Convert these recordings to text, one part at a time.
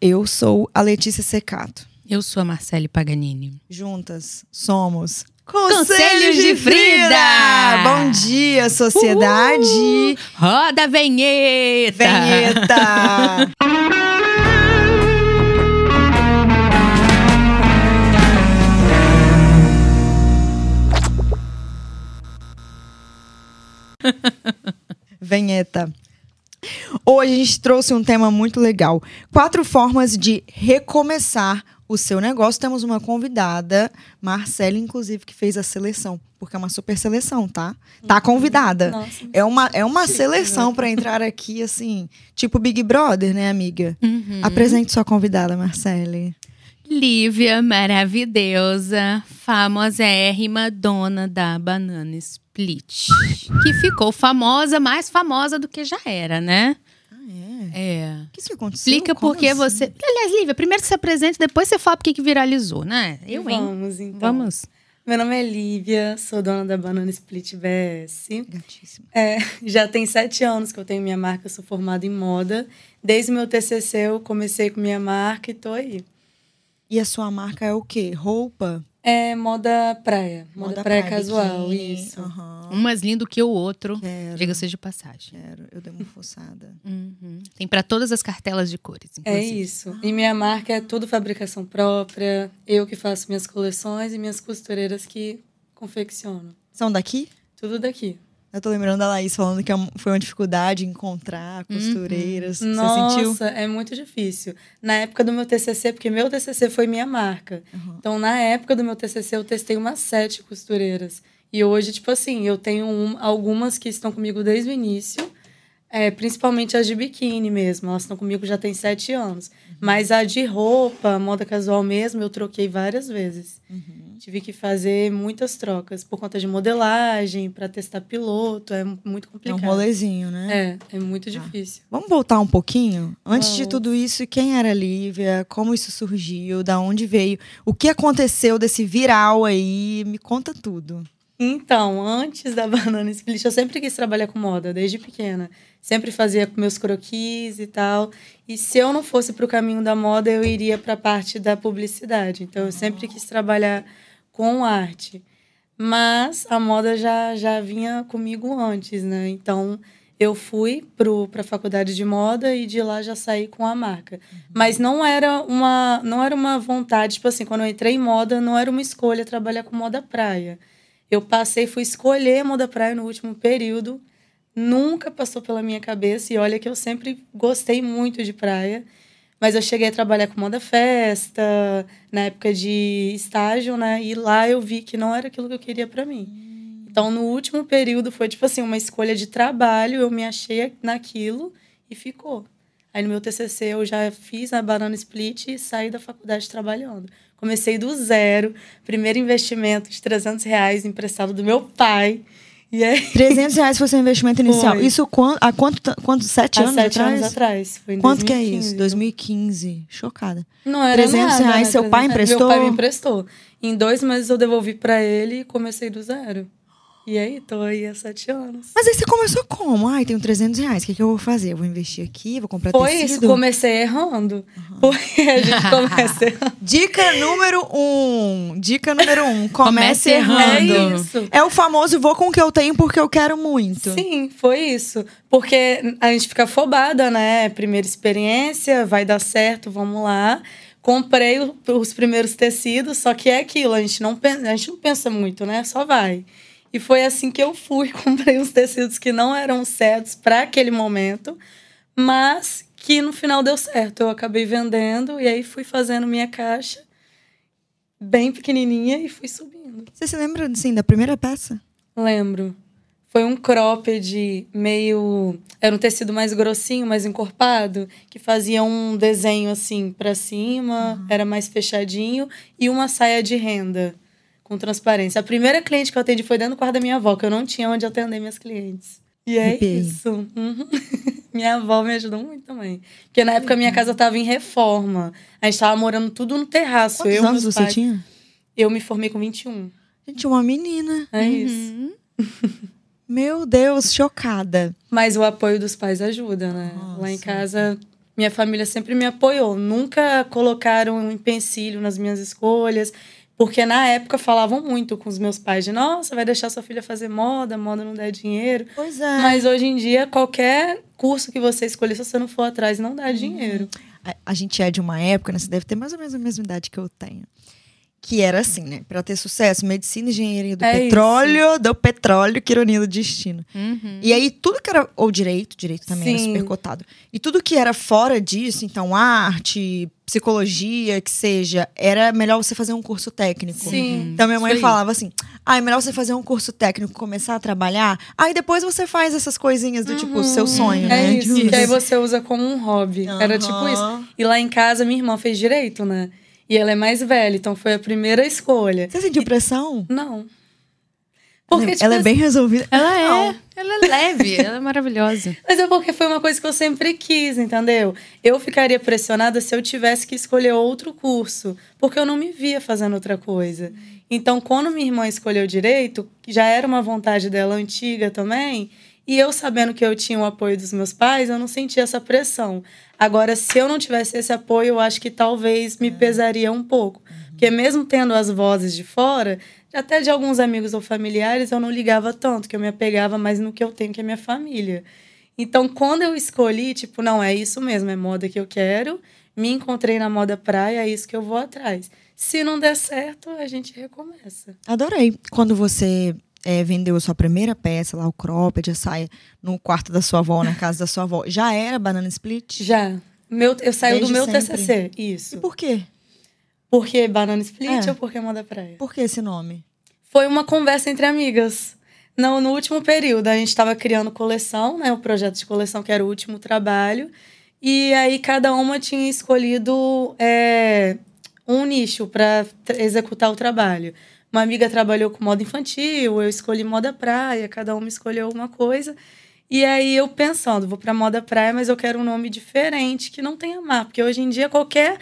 Eu sou a Letícia Secato. Eu sou a Marcele Paganini. Juntas somos Conselhos de Frida! Bom dia, sociedade! Uhul! Roda a vinheta! Vinheta! Vinheta. Hoje a gente trouxe um tema muito legal. Quatro formas de recomeçar o seu negócio. Temos uma convidada, Marcela, inclusive, que fez a seleção, porque é uma super seleção, tá? Tá convidada. Nossa, É uma, é uma seleção né? para entrar aqui, assim, tipo Big Brother, né, amiga? Uhum. Apresente sua convidada, Marcele. Lívia maravilhosa, famosérrima dona da Banana Split. Que ficou famosa, mais famosa do que já era, né? Ah, é? É. O que isso aconteceu? Explica Como por que assim? você. Aliás, Lívia, primeiro se apresente, depois você fala por que que viralizou, né? Eu, hein? Vamos, então. Vamos. Meu nome é Lívia, sou dona da Banana Split BS. Gatíssima. É, já tem sete anos que eu tenho minha marca, eu sou formada em moda. Desde o meu TCC eu comecei com minha marca e tô aí. E a sua marca é o quê? Roupa? É moda praia, moda, praia, casual, biquíni. isso. Aham. Um mais lindo que o outro, Quero. diga-se de passagem. Quero. Eu dei uma forçada. Uhum. Tem pra todas as cartelas de cores, É inclusive. isso. E minha marca é tudo fabricação própria, eu que faço minhas coleções e minhas costureiras que confeccionam. São daqui? Tudo daqui. Eu tô lembrando da Laís falando que é foi uma dificuldade encontrar costureiras. Você Nossa, sentiu? é muito difícil. Na época do meu TCC, porque meu TCC foi minha marca. Uhum. Então, na época do meu TCC, eu testei umas sete costureiras. E hoje, tipo assim, eu tenho um- algumas que estão comigo desde o início, é, principalmente as de biquíni mesmo. Elas estão comigo já tem sete anos. Mas a de roupa, moda casual mesmo, eu troquei várias vezes. Uhum. Tive que fazer muitas trocas por conta de modelagem, para testar piloto. É muito É um complicado. rolezinho, né? É, é muito difícil. Vamos voltar um pouquinho? Antes de Vamos. tudo isso, quem era a Lívia? Como isso surgiu? Da onde veio? O que aconteceu desse viral aí? Me conta tudo. Então, antes da Banana Split, eu sempre quis trabalhar com moda, desde pequena. Sempre fazia meus croquis e tal. E se eu não fosse para o caminho da moda, eu iria para a parte da publicidade. Então, eu sempre quis trabalhar com arte. Mas a moda já, já vinha comigo antes, né? Então, eu fui para a faculdade de moda e de lá já saí com a marca. Mas não era uma não era uma vontade, tipo assim, quando eu entrei em moda, não era uma escolha trabalhar com moda praia. Eu passei, fui escolher moda praia no último período. Nunca passou pela minha cabeça. E olha que eu sempre gostei muito de praia. Mas eu cheguei a trabalhar com moda festa, na época de estágio, né? E lá eu vi que não era aquilo que eu queria para mim. Então, no último período, foi tipo assim, uma escolha de trabalho. Eu me achei naquilo e ficou. Aí no meu TCC eu já fiz a Banana Split e saí da faculdade trabalhando. Comecei do zero, primeiro investimento de 300 reais emprestado do meu pai. E aí, 300 reais foi seu investimento inicial. Foi. Isso há quanto, quanto? Sete há anos sete atrás? anos atrás. Foi em Quanto que é 2015. isso? 2015. Chocada. Não era 300 nada, reais, né? seu pai 300 emprestou? Meu pai me emprestou. Em dois meses eu devolvi pra ele e comecei do zero. E aí, tô aí há sete anos. Mas aí você começou como? Ai, tenho 300 reais. O que, que eu vou fazer? Eu vou investir aqui, vou comprar Foi tecido? isso, comecei errando. Porque a gente começa errando. Dica número um. Dica número um. Comece Comece errando. errando. É isso. É o famoso vou com o que eu tenho porque eu quero muito. Sim, foi isso. Porque a gente fica afobada, né? Primeira experiência, vai dar certo, vamos lá. Comprei os primeiros tecidos, só que é aquilo, a gente não pensa, a gente não pensa muito, né? Só vai. E foi assim que eu fui, comprei uns tecidos que não eram certos para aquele momento, mas que no final deu certo. Eu acabei vendendo e aí fui fazendo minha caixa bem pequenininha e fui subindo. Você se lembra, assim, da primeira peça? Lembro. Foi um cropped meio. Era um tecido mais grossinho, mais encorpado, que fazia um desenho assim pra cima, era mais fechadinho, e uma saia de renda com transparência. A primeira cliente que eu atendi foi dentro do quarto da minha avó, que eu não tinha onde atender minhas clientes. E é isso. Uhum. minha avó me ajudou muito também. Porque na época minha casa tava em reforma. A gente tava morando tudo no terraço. Quantos eu, anos você pais. tinha? Eu me formei com 21. Gente, uma menina. É isso. Uhum. Meu Deus, chocada. Mas o apoio dos pais ajuda, né? Lá em Nossa. casa, minha família sempre me apoiou. Nunca colocaram um empecilho nas minhas escolhas. Porque na época falavam muito com os meus pais de nossa, vai deixar sua filha fazer moda, moda não dá dinheiro. Pois é. Mas hoje em dia, qualquer curso que você escolher, se você não for atrás, não dá dinheiro. a, a gente é de uma época, né? Você deve ter mais ou menos a mesma idade que eu tenho. Que era assim, né? Pra ter sucesso, medicina, engenharia do É petróleo, do petróleo, que ironia do destino. Uhum. E aí, tudo que era. Ou direito, direito também era Sim. super cotado. E tudo que era fora disso, então, arte, psicologia, que seja, era melhor você fazer um curso técnico. Sim. Então, minha mãe Isso aí. falava assim: ah, é melhor você fazer um curso técnico, começar a trabalhar, aí depois você faz essas coisinhas do tipo, seu sonho, É né? isso, Tipo, que aí você usa como um hobby. Era tipo isso. E lá em casa, minha irmã fez direito, né? E ela é mais velha, então foi a primeira escolha. Você sentiu pressão? Não. Porque, tipo, ela é bem resolvida. Ela é. Não. Ela é leve, ela é maravilhosa. Mas é porque foi uma coisa que eu sempre quis, entendeu? Eu ficaria pressionada se eu tivesse que escolher outro curso, porque eu não me via fazendo outra coisa. Então, quando minha irmã escolheu direito, que já era uma vontade dela antiga também, e eu sabendo que eu tinha o apoio dos meus pais, eu não sentia essa pressão. Agora, se eu não tivesse esse apoio, eu acho que talvez me pesaria um pouco. Porque mesmo tendo as vozes de fora, até de alguns amigos ou familiares, eu não ligava tanto, que eu me apegava mais no que eu tenho, que é minha família. Então, quando eu escolhi, tipo, não, é isso mesmo, é moda que eu quero, me encontrei na moda praia, é isso que eu vou atrás. Se não der certo, a gente recomeça. Adorei. Quando você é, vendeu a sua primeira peça, lá, o cropped, a saia, no quarto da sua avó, na casa da sua avó, já era banana split? Já. Meu, eu saí do Desde meu sempre. TCC, E isso. por quê? Porque banana split É. ou porque moda praia? Por que esse nome? Foi uma conversa entre amigas. No, no último período, a gente estava criando coleção, né? O projeto de coleção, que era o último trabalho. E aí, cada uma tinha escolhido é, um nicho para executar o trabalho. Uma amiga trabalhou com moda infantil, eu escolhi moda praia, cada uma escolheu uma coisa. E aí, eu pensando, vou para moda praia, mas eu quero um nome diferente, que não tenha mar. Porque hoje em dia, qualquer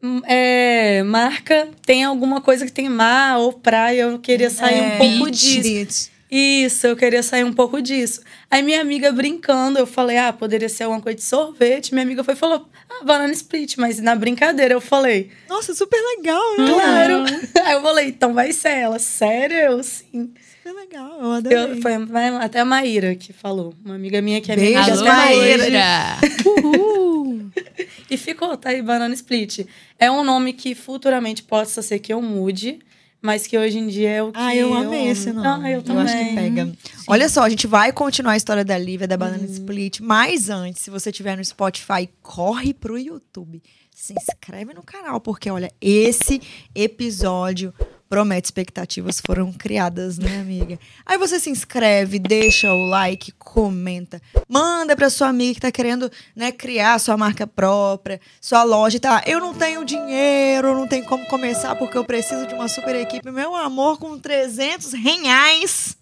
hum, é, marca tem alguma coisa que tem mar ou praia. Eu queria sair um pouco beach. disso. Isso, eu queria sair um pouco disso. Aí minha amiga brincando, eu falei, ah, poderia ser alguma coisa de sorvete. Minha amiga foi e falou, ah, banana split. Mas na brincadeira eu falei, Nossa, super legal, né? claro. Aí eu falei, então vai ser ela. Sério? Eu, sim. Super legal, eu adorei. Eu, foi a- até a Maíra que falou. Uma amiga minha que é minha Beijo, amiga até hoje. Maíra! Uhul! E ficou, tá aí, Banana Split. É um nome que futuramente possa ser que eu mude, mas que hoje em dia é o que Ah, eu amei esse nome. Ah, eu também. acho que pega. Olha só, a gente vai continuar a história da Lívia, da Banana Split. Mas antes, se você estiver no Spotify, corre pro YouTube. Se inscreve no canal, porque olha, esse episódio promete expectativas foram criadas, né, amiga? Aí você se inscreve, deixa o like, comenta, manda pra sua amiga que tá querendo, né, criar sua marca própria, sua loja tá. Eu não tenho dinheiro, não tenho como começar porque eu preciso de uma super equipe. Meu amor, com 300 reais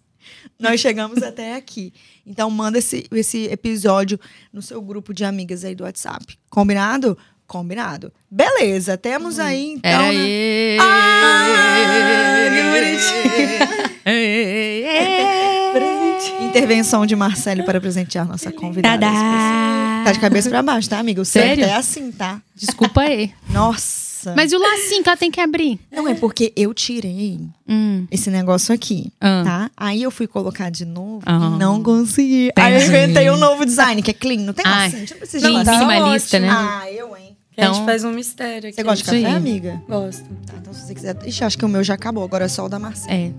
nós chegamos até aqui. Então, manda esse, esse episódio no seu grupo de amigas aí do WhatsApp. Combinado? Combinado. Beleza, temos aí, então. Era né? Ah, que bonitinho. Intervenção de Marcelo para presentear nossa convidada. Tadá. especial. Tá de cabeça pra baixo, tá, amiga? O certo Sério? é assim, tá? Desculpa aí. Nossa. Mas e o lacinho que ela tem que abrir? Não, é porque eu tirei Hum. esse negócio aqui, Ah. tá? Aí eu fui colocar de novo Ah. e não consegui. Aí eu Entendi. inventei um novo design, que é clean. Não tem lacinho, não precisa de lacinho. tá minimalista, ótimo. né? Ah, eu, hein? Que a Então- gente faz um mistério aqui. Você gosta de café, Sim. amiga? Gosto. Tá, então se você quiser. Ixi, acho que o meu já acabou, agora é só o da Marcela. É,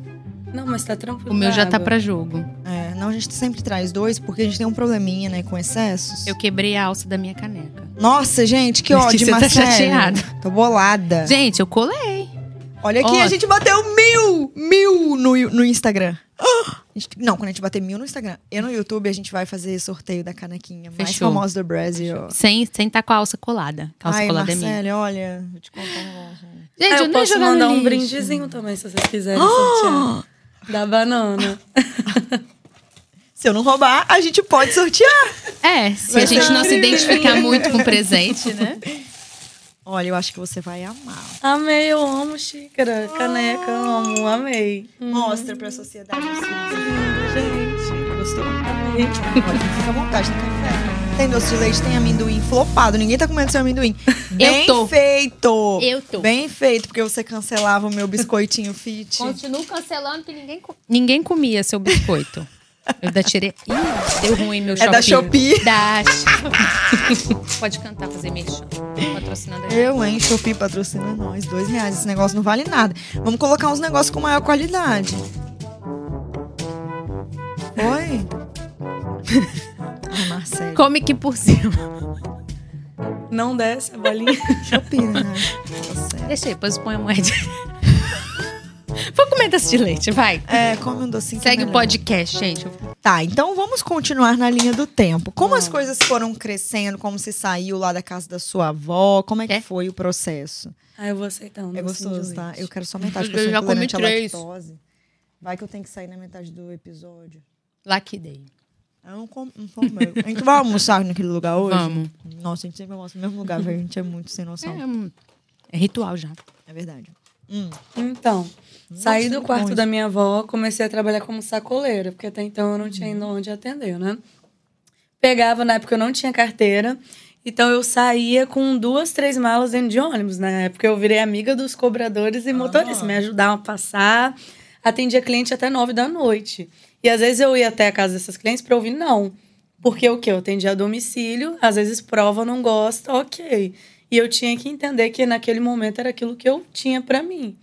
Não, mas tá tranquilo. o meu já tá água. pra jogo. É, não, a gente sempre traz dois, porque a gente tem um probleminha, né, com excessos. Eu quebrei a alça da minha caneca. Nossa, gente, que ódio, Você tá Marcelo. chateada. Tô bolada. Gente, eu colei. Olha aqui, Ó. a gente bateu mil, mil no, no Instagram. Ah! Gente- não, quando a gente bater mil no Instagram e no YouTube, a gente vai fazer sorteio da canequinha mais Fechou. famosa do Brasil. Sem, sem tá com a alça colada. A alça Ai, colada é minha. Marcele, olha, vou te contar um negócio. Gente, Ah, eu, eu posso mandar um brindezinho também, se vocês quiserem sortear. Da banana. Se eu não roubar, a gente pode sortear. É, se Vai a gente não se identificar muito com o presente, né? Olha, eu acho que você vai amar. Amei, eu amo xícara, caneca, amo, amei. Hum, Mostra pra sociedade. lindo, gente. Gostou? Amei. Olha, fica à vontade no café. Tem doce de leite, tem amendoim flopado. Ninguém tá comendo seu amendoim. Bem tô. feito. Eu tô. Bem feito, porque você cancelava o meu biscoitinho fit. Continuo cancelando que ninguém, co- ninguém comia seu biscoito. Eu da tirei. Ih, deu ruim meu É da Shopee. Da Pode cantar, fazer mexer. Patrocinando a gente. Eu, hein? Shopee patrocina nós. Dois reais. Esse negócio não vale nada. Vamos colocar uns negócios com maior qualidade. Oi? Ai, Marcelo. Come que por cima. Não desce a bolinha. Shopee, né? Tá. Deixa aí, depois põe a moeda. Vou comer doce de leite, vai. É, come um docinho. é Segue o podcast, gente. Tá, então vamos continuar na linha do tempo. Como as coisas foram crescendo, como você saiu lá da casa da sua avó, como é que É? foi o processo? Ah, eu vou aceitar um É docinho de gostoso, tá? Eu quero só metade, Eu porque eu sou já comi três. lactose. Vai que eu tenho que sair na metade do episódio. Lucky Day. Eu não como, não como meu. A gente vai almoçar naquele lugar hoje? Vamos. Nossa, a gente sempre almoça no mesmo lugar, velho. A gente é muito sem noção. É, é ritual já. É, verdade. Hum. Então, saí do quarto da minha avó, comecei a trabalhar como sacoleira, porque até então eu não tinha ainda onde atender, né? Pegava, na época eu não tinha carteira, então eu saía com duas, três malas dentro de ônibus. Na época eu virei amiga dos cobradores e motoristas, me ajudavam a passar, atendia cliente até nove da noite. E às vezes eu ia até a casa dessas clientes para ouvir não. Porque o quê? Eu atendia a domicílio, às vezes prova, não gosta, ok. E eu tinha que entender que naquele momento era aquilo que eu tinha para mim.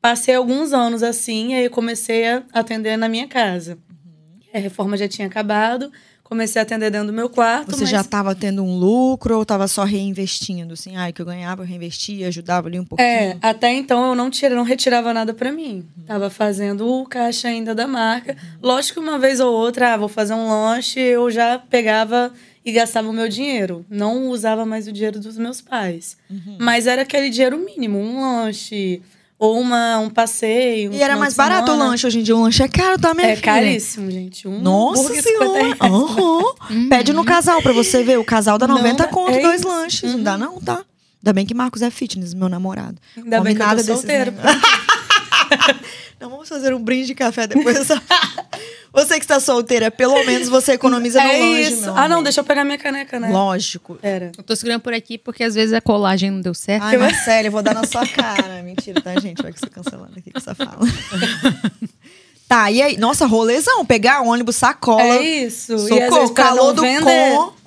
Passei alguns anos assim, aí comecei a atender na minha casa. A reforma já tinha acabado, comecei a atender dentro do meu quarto. Você mas- já estava tendo um lucro ou estava só reinvestindo? Assim, ai, que eu ganhava, eu reinvestia, ajudava ali um pouquinho. É, até então eu não, tira, não retirava nada pra mim. Tava fazendo o caixa ainda da marca. Lógico que uma vez ou outra, ah, vou fazer um lanche, eu já pegava e gastava o meu dinheiro. Não usava mais o dinheiro dos meus pais. Mas era aquele dinheiro mínimo, um lanche ou uma, um passeio. um E era mais barato o lanche. Hoje em dia o lanche é caro, tá, minha É filha? caríssimo, gente. Um Nossa hambúrguer, 50 senhora! Aham. Pede no casal pra você ver. O casal dá Não, 90 conto, é dois lanches. Não dá não, tá? Ainda bem que Marcos é fitness, meu namorado. Ainda Come bem que eu tô solteiro. Não, vamos fazer um brinde de café depois. você que está solteira, pelo menos você economiza no É lanche, isso. meu Ah, não, deixa eu pegar minha caneca, né? Lógico. Pera. Eu tô segurando por aqui porque às vezes a colagem não deu certo. Ai, Marcela, eu vou dar na sua cara. Mentira, tá, gente? Vai que você cancelando aqui com essa fala. tá, e aí? Nossa, rolezão. Pegar ônibus, sacola. É isso. e às Socorro, vezes, pra calor do com.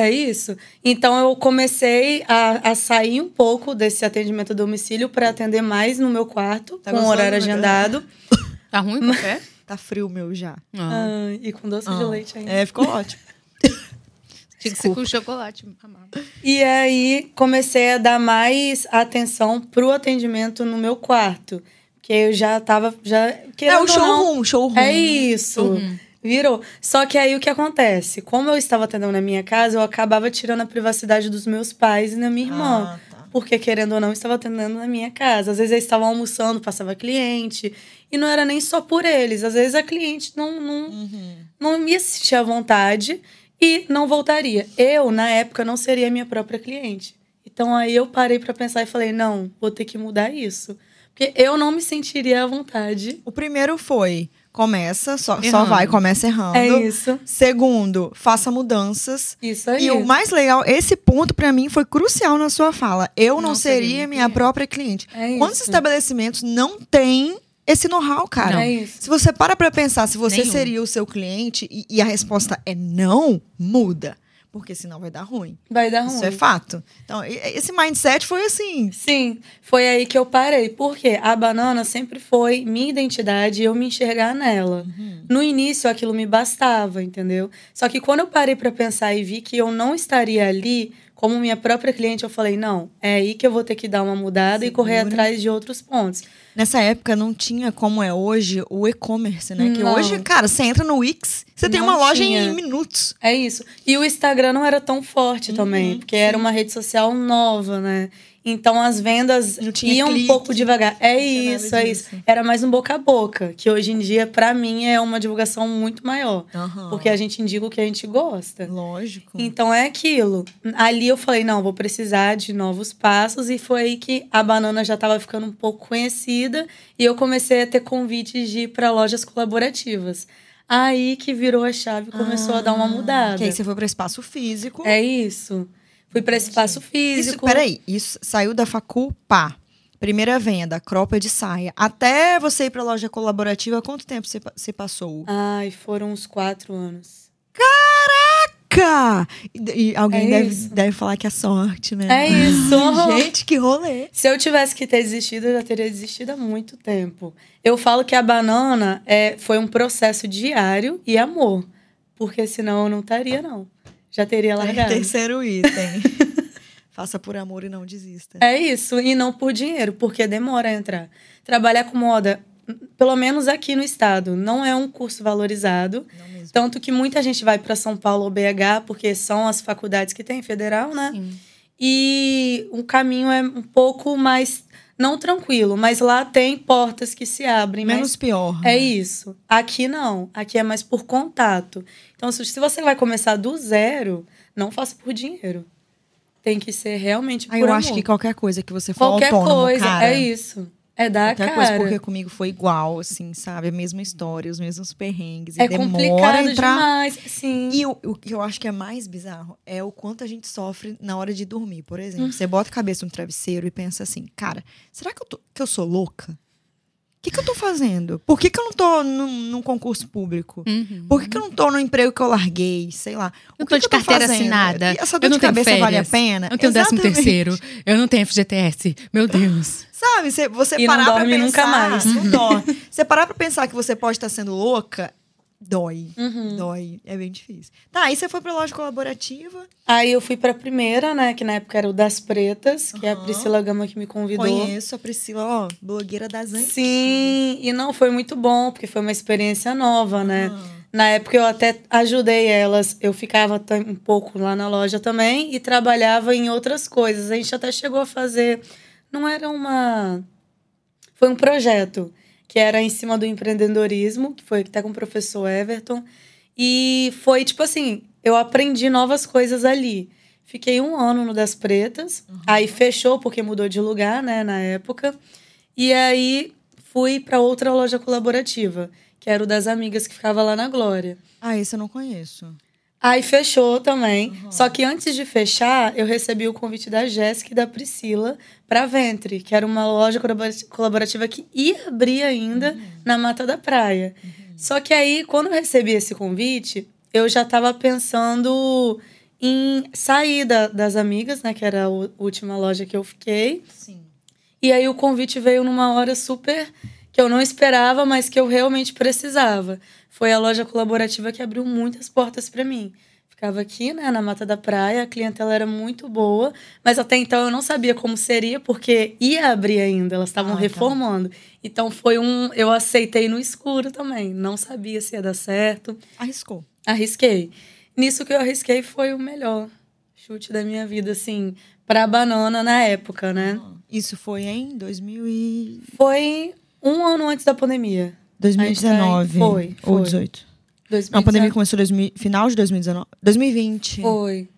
É isso. Então eu comecei a, a sair um pouco desse atendimento a domicílio para atender mais no meu quarto, Tá com gostando, horário né, agendado. Tá ruim o café? Tá frio meu já. Ah, Ah, e com doce de Ah. leite ainda. É, ficou ótimo. tinha que ser com chocolate. amado. E aí comecei a dar mais atenção pro atendimento no meu quarto. Porque eu já tava. Já, É o não, showroom, showroom. É isso. Virou. Só que aí o que acontece? Como eu estava atendendo na minha casa, eu acabava tirando a privacidade dos meus pais e da minha irmã. Ah, tá. Porque, querendo ou não, eu estava atendendo na minha casa. Às vezes eles estavam almoçando, passava cliente. E não era nem só por eles. Às vezes a cliente não, não, Uhum. não ia se sentir à vontade e não voltaria. Eu, na época, não seria minha própria cliente. Então aí eu parei para pensar e falei: não, vou ter que mudar isso. Porque eu não me sentiria à vontade. O primeiro foi, começa, só, só vai, começa errando. É isso. Segundo, faça mudanças. Isso aí. E o mais legal, esse ponto pra mim foi crucial na sua fala. Eu não, Não seria, seria minha cliente. própria cliente. É Quantos isso. estabelecimentos não têm esse know-how, cara? É isso. Se você para pra pensar se você Nenhum. seria o seu cliente e, e a resposta é não, muda. Porque senão vai dar ruim. Vai dar ruim. Isso é fato. Então, esse mindset foi assim. Sim, foi aí que eu parei. Porque a banana sempre foi minha identidade e eu me enxergar nela. No início aquilo me bastava, entendeu? Só que quando eu parei pra pensar e vi que eu não estaria ali como minha própria cliente, eu falei: não, é aí que eu vou ter que dar uma mudada e correr Segura. atrás de outros pontos. Nessa época não tinha como é hoje o e-commerce, né? Que Não. hoje, cara, você entra no Wix, você tem Não uma loja tinha. em minutos. É isso. E o Instagram não era tão forte também, Uhum, porque era uma rede social nova, né? Então as vendas iam clique, um pouco devagar. É isso, é isso. Era mais um boca a boca, que hoje em dia, pra mim, é uma divulgação muito maior. Aham. Porque a gente indica o que a gente gosta. Lógico. Então é aquilo. Ali eu falei, não, vou precisar de novos passos. E foi aí que a banana já estava ficando um pouco conhecida. E eu comecei a ter convites de ir para lojas colaborativas. Aí que virou a chave, começou a dar uma Ah, mudada. Que aí você foi para espaço físico. É isso. Fui para espaço Isso, físico. peraí, isso saiu da facu, pá. Primeira venda, cropa de saia. Até você ir pra loja colaborativa, quanto tempo você, você passou? Ai, foram uns quatro anos. Cá! E, e alguém É deve, isso. deve falar que é sorte, né? É isso. Gente, que rolê. Se eu tivesse que ter desistido, eu já teria desistido há muito tempo. Eu falo que a banana é, foi um processo diário e amor. Porque senão eu não estaria, não. Já teria largado. Terceiro item. Faça por amor e não desista. É isso, e não por dinheiro, porque demora a entrar. Trabalhar com moda, pelo menos aqui no estado, não é um curso valorizado. Não mesmo. Tanto que muita gente vai para São Paulo ou BH, porque são as faculdades que tem federal, né? Sim. E o caminho é um pouco mais, não tranquilo, mas lá tem portas que se abrem. Menos pior. É né? isso. Aqui não. Aqui é mais por contato. Então, se você vai começar do zero, não faça por dinheiro. Tem que ser realmente por Aí eu amor. acho que qualquer coisa que você for Qualquer autônomo, coisa, cara, é isso. É dar a Qualquer cara. coisa, porque comigo foi igual, assim, sabe? A mesma história, os mesmos perrengues. E é complicado entrar. demais. Sim. E o, o que eu acho que é mais bizarro é o quanto a gente sofre na hora de dormir. Por Hum. exemplo, você bota a cabeça no travesseiro e pensa assim, cara, será que eu, tô, que eu sou louca? O que, que eu tô fazendo? Por que, que eu não tô num, num concurso público? Uhum. Por que, que eu não tô no emprego que eu larguei? Sei lá. Eu o tô que de que eu tô carteira fazendo? assinada. E essa Eu dor não de tenho cabeça vale a férias. pena? Eu não tenho décimo Exatamente. terceiro. Eu não tenho FGTS. Meu Deus. Sabe, você, você E não parar pra dorme pensar... nunca mais. Não dorme. Você parar pra pensar que você pode estar sendo louca, dói. Uhum. Dói. É bem difícil. Tá, aí você foi pra loja colaborativa. Aí eu fui pra primeira, né? Que na época era o das pretas, que é a. Priscila Gama que me convidou. Conheço a Priscila, ó, blogueira das antigas. Sim, e não foi muito bom, porque foi uma experiência nova, né? Ah. Na época eu até ajudei elas, eu ficava um pouco lá na loja também e trabalhava em outras coisas. A gente até chegou a fazer, não era uma foi um projeto que era em cima do empreendedorismo, que foi até com o professor Everton, e foi tipo assim, eu aprendi novas coisas ali. Fiquei um ano no Das Pretas, aí fechou porque mudou de lugar, né, na época. E aí fui para outra loja colaborativa, que era o das amigas que ficava lá na Glória. Ah, esse eu não conheço. Aí fechou também. Só que antes de fechar, eu recebi o convite da Jéssica e da Priscila para Ventre, que era uma loja colabora- colaborativa que ia abrir ainda na Mata da Praia. Só que aí, quando eu recebi esse convite, eu já estava pensando em sair da- das amigas, né? Que era a última loja que eu fiquei. Sim. E aí o convite veio numa hora super que eu não esperava, mas que eu realmente precisava. Foi a loja colaborativa que abriu muitas portas para mim. Ficava aqui, né, na Mata da Praia, a clientela era muito boa, mas até então eu não sabia como seria, porque ia abrir ainda, elas estavam Ah, tá. reformando. Então foi um. Eu aceitei no escuro também, não sabia se ia dar certo. Arriscou. Arrisquei. Nisso que eu arrisquei foi o melhor chute da minha vida, assim, pra banana na época, né? Isso foi em 2000 e... Foi um ano antes da pandemia. 2019. Foi, Ou foi. 18. 2019. Não, a pandemia começou em 2000 final de 2019. 2020. Foi.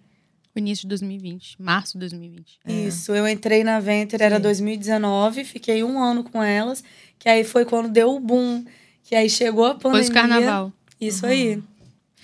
O início de 2020. Março de 2020. É. Isso. Eu entrei na Venter, era Sim. 2019, fiquei um ano com elas, que aí foi quando deu o boom. Que aí chegou a pandemia. Depois do carnaval. Isso aí. E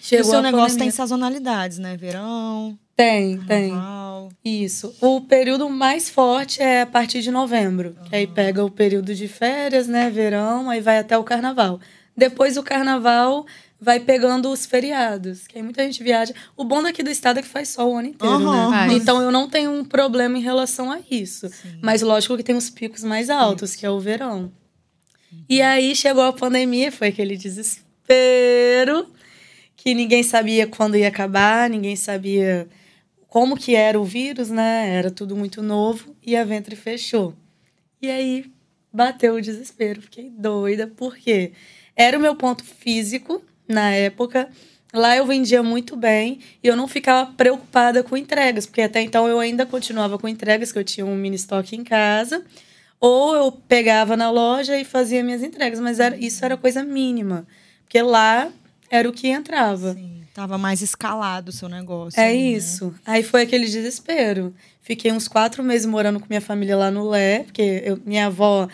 Chegou o seu a negócio pandemia. tem sazonalidades, né? Verão, Tem, tem. carnaval. Isso. O período mais forte é a partir de novembro, que aí pega o período de férias, né, verão, aí vai até o carnaval. Depois do carnaval vai pegando os feriados, que aí muita gente viaja. O bom daqui do estado é que faz sol o ano inteiro, Aham. né? Então eu não tenho um problema em relação a isso. Mas lógico que tem os picos mais altos, que é o verão. E aí chegou a pandemia, foi aquele desespero que ninguém sabia quando ia acabar, ninguém sabia como que era o vírus, né? Era tudo muito novo e a Ventre fechou. E aí bateu o desespero, fiquei doida, porque era o meu ponto físico na época. Lá eu vendia muito bem e eu não ficava preocupada com entregas, porque até então eu ainda continuava com entregas, que eu tinha um mini estoque em casa, ou eu pegava na loja e fazia minhas entregas, mas era, isso era coisa mínima, porque lá era o que entrava. Sim, tava mais escalado o seu negócio. É né? isso. Aí foi aquele desespero. Fiquei uns quatro meses morando com minha família lá no Lé, porque eu- minha avó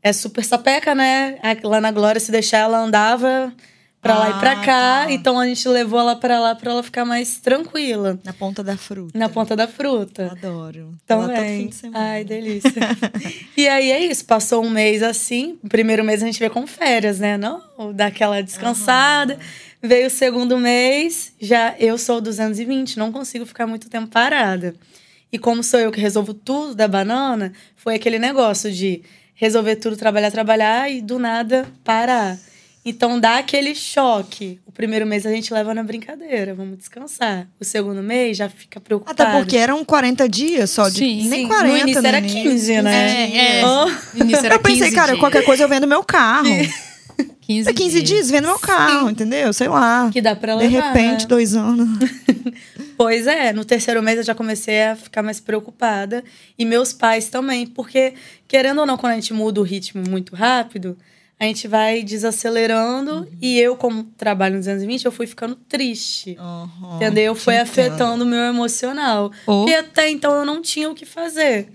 é super sapeca, né? Lá na Glória, se deixar, ela andava pra lá e pra Ah, cá. tá. Então a gente levou ela pra lá pra ela ficar mais tranquila. Na ponta da fruta. Na ponta da fruta. Adoro. Lá todo fim de semana. Ai, delícia. e aí é isso, passou um mês assim. O primeiro mês a gente vê com férias, né? Não, dá aquela descansada. Veio o segundo mês, já eu sou 220, não consigo ficar muito tempo parada. E como sou eu que resolvo tudo da banana, foi aquele negócio de resolver tudo, trabalhar, trabalhar e do nada parar. Então dá aquele choque. O primeiro mês a gente leva na brincadeira, vamos descansar. O segundo mês já fica preocupado. Até porque eram 40 dias só. De, Sim, nem sim. 40 No início era início. 15, né? É, é. Oh. No início era Eu pensei, 15 cara, dias. qualquer coisa eu vendo meu carro. 15, É 15 dias vendo meu carro, entendeu? Sei lá. Que dá pra De levar. repente, né? dois anos. Pois é, no terceiro mês eu já comecei a ficar mais preocupada. E meus pais também, porque, querendo ou não, quando a gente muda o ritmo muito rápido, a gente vai desacelerando. E eu, como trabalho no 220, eu fui ficando triste. Uhum, entendeu? Foi afetando o meu emocional. Oh. Porque até então eu não tinha o que fazer.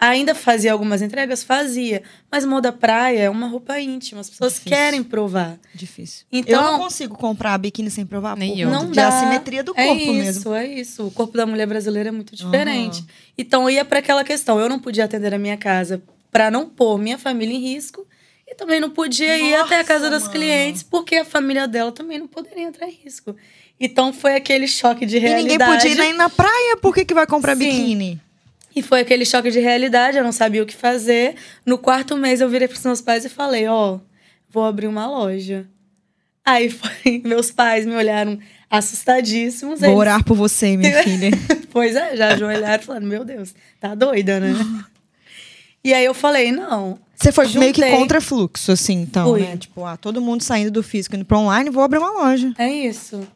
Ainda fazia algumas entregas? Fazia. Mas moda praia é uma roupa íntima. As pessoas Difícil. querem provar. Difícil. Então- eu não consigo comprar biquíni sem provar Nem eu. Não dá. assimetria do corpo é isso, mesmo. É isso, O corpo da mulher brasileira é muito diferente. Aham. Então ia para aquela questão. Eu não podia atender a minha casa para não pôr minha família em risco. E também não podia ir Nossa, até a casa das mano. clientes, porque a família dela também não poderia entrar em risco. Então foi aquele choque de E realidade. ninguém podia ir nem na praia, por que, que vai comprar Sim. biquíni? E foi aquele choque de realidade, eu não sabia o que fazer. No quarto mês eu virei pros meus pais e falei, ó, vou abrir uma loja. Aí foi, meus pais me olharam assustadíssimos. Vou eles- orar por você, minha filha. Pois é, já ajoelharam falando, meu Deus, tá doida, né? e aí eu falei, não. Você foi meio que Juntei. contra fluxo, assim, então, Fui. né? Tipo, ah, todo mundo saindo do físico indo pra online, vou abrir uma loja. É isso.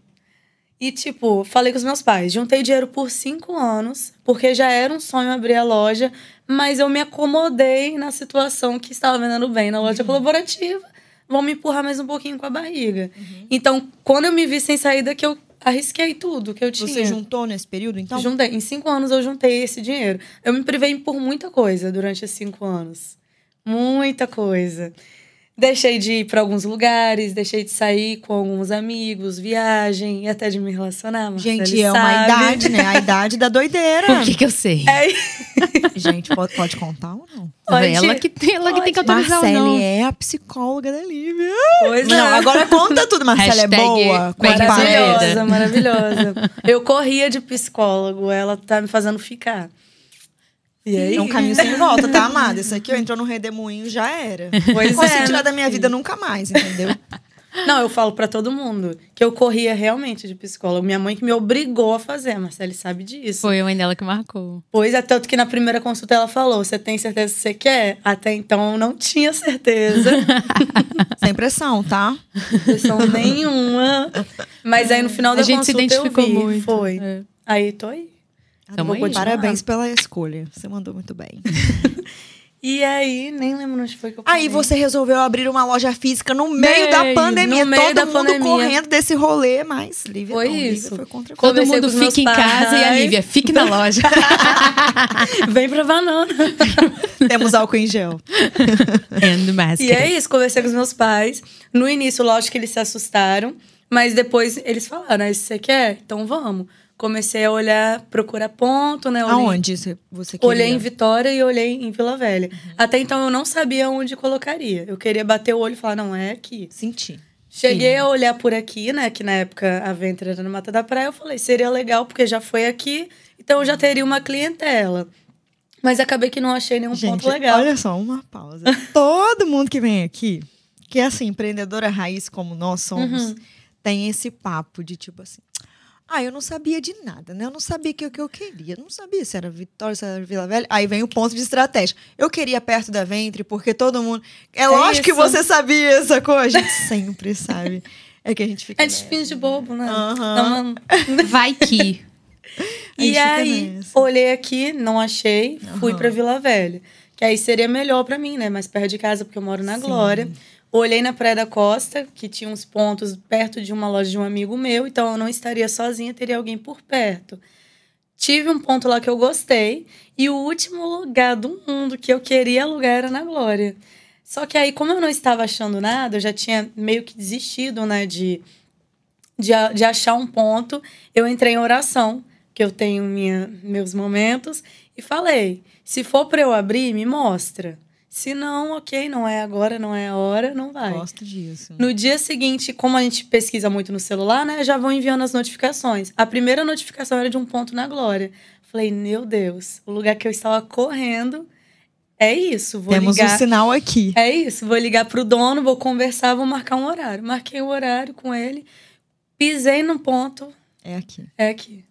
E, tipo, falei com os meus pais. Juntei dinheiro por cinco anos, porque já era um sonho abrir a loja, mas eu me acomodei na situação que estava vendendo bem na Uhum. loja colaborativa. Vão me empurrar mais um pouquinho com a barriga. Então, quando eu me vi sem saída, que eu arrisquei tudo que eu tinha. Você juntou nesse período, então? Juntei. Em cinco anos eu juntei esse dinheiro. Eu me privei por muita coisa durante esses cinco anos. Muita coisa. Deixei de ir para alguns lugares, deixei de sair com alguns amigos, viagem e até de me relacionar. Gente, é uma sabe. idade, né? A idade da doideira. Por que que eu sei? É, Gente, pode, pode contar ou não? Pode. ela que, tem, ela que tem que autorizar ou Marcele não. é a psicóloga da Lívia. pois Não, é. agora conta tudo. Marcele é boa. Maravilhosa, maravilhosa. Eu corria de psicólogo, ela tá me fazendo ficar. E aí? É um caminho sem volta, tá, amada? Isso aqui, eu entrou no redemoinho, já era. Pois não consigo é, tirar meu da minha vida nunca mais, entendeu? Não, eu falo pra todo mundo que eu corria realmente de psicólogo. Minha mãe que me obrigou a fazer, a Marcele sabe disso. Foi a mãe dela que marcou. Pois é, tanto que na primeira consulta ela falou: Você tem certeza que você quer? Até então eu não tinha certeza. Sem pressão, tá? pressão nenhuma. Mas aí no final A da gente se consulta identificou eu vi, muito. Foi. É. Aí tô aí. Aí. continuar. Parabéns pela escolha. Você mandou muito bem. E aí, nem lembro onde foi que eu Aí parei. você resolveu abrir uma loja física no meio da pandemia. no meio Todo da mundo pandemia. correndo desse rolê, mas Lívia Foi não, Lívia isso. foi contra Todo Conversei mundo fica em casa e a. Lívia, fique na loja. Vem pra banana. Temos álcool em gel. And. E é isso, conversei com os meus pais. No início, lógico que eles se assustaram, mas depois eles falaram: ah, se você quer? Então vamos. Comecei a olhar, procurar ponto, né? Olhei- Aonde você, queria? Olhei em Vitória e olhei em Vila Velha. Até então eu não sabia onde colocaria. Eu queria bater o olho e falar: não, é aqui. Senti. Cheguei a olhar por aqui, né? Que na época a Ventre era no Mata da Praia. Eu falei: seria legal, porque já foi aqui, então eu já teria uma clientela. Mas acabei que não achei nenhum Gente, ponto legal. olha só, uma pausa. Todo mundo que vem aqui, que é assim, empreendedora raiz como nós somos, Uhum. tem esse papo de tipo assim. Ah, eu não sabia de nada, né? Eu não sabia que o que eu queria. Eu não sabia se era Vitória, se era Vila Velha. Aí vem o ponto de estratégia. Eu queria perto da Ventre, porque todo mundo. É, lógico que isso. você sabia essa coisa. A gente sempre sabe. É que a gente fica. É de fins de bobo, né? Aham. Dá uma- Vai que. E aí, nessa. olhei aqui, não achei, fui Aham. pra Vila Velha. Que aí seria melhor pra mim, né? Mais perto de casa, porque eu moro na Sim. Glória. Olhei na Praia da Costa, que tinha uns pontos perto de uma loja de um amigo meu, então eu não estaria sozinha, teria alguém por perto. Tive um ponto lá que eu gostei, e o último lugar do mundo que eu queria alugar era na Glória. Só que aí, como eu não estava achando nada, eu já tinha meio que desistido, né, de, de, de achar um ponto. Eu entrei em oração, que eu tenho minha, meus momentos, e falei: se for para eu abrir, me mostra. Se não, ok, não é agora, não é a hora, não vai. Gosto disso. No dia seguinte, como a gente pesquisa muito no celular, né, já vão enviando as notificações. A primeira notificação era de um ponto na glória. Falei, meu Deus, o lugar que eu estava correndo é isso. Vou Temos ligar. um sinal aqui. É isso, vou ligar pro dono, vou conversar, vou marcar um horário. Marquei o horário com ele, pisei no ponto, É aqui. é aqui.